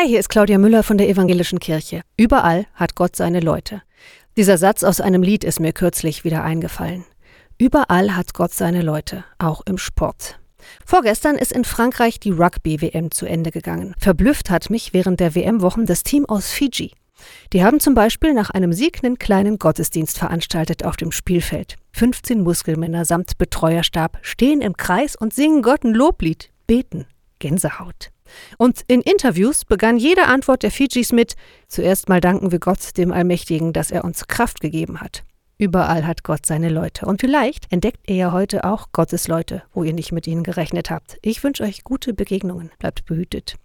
Hi, hier ist Claudia Müller von der Evangelischen Kirche. Überall hat Gott seine Leute. Dieser Satz aus einem Lied ist mir kürzlich wieder eingefallen. Überall hat Gott seine Leute, auch im Sport. Vorgestern ist in Frankreich die Rugby-WM zu Ende gegangen. Verblüfft hat mich während der WM-Wochen das Team aus Fiji. Die haben zum Beispiel nach einem Sieg einen kleinen Gottesdienst veranstaltet auf dem Spielfeld. 15 Muskelmänner samt Betreuerstab stehen im Kreis und singen Gott ein Loblied, beten. Gänsehaut. Und in Interviews begann jede Antwort der Fidschis mit Zuerst mal danken wir Gott, dem Allmächtigen, dass er uns Kraft gegeben hat. Überall hat Gott seine Leute. Und vielleicht entdeckt ihr ja heute auch Gottes Leute, wo ihr nicht mit ihnen gerechnet habt. Ich wünsche euch gute Begegnungen. Bleibt behütet.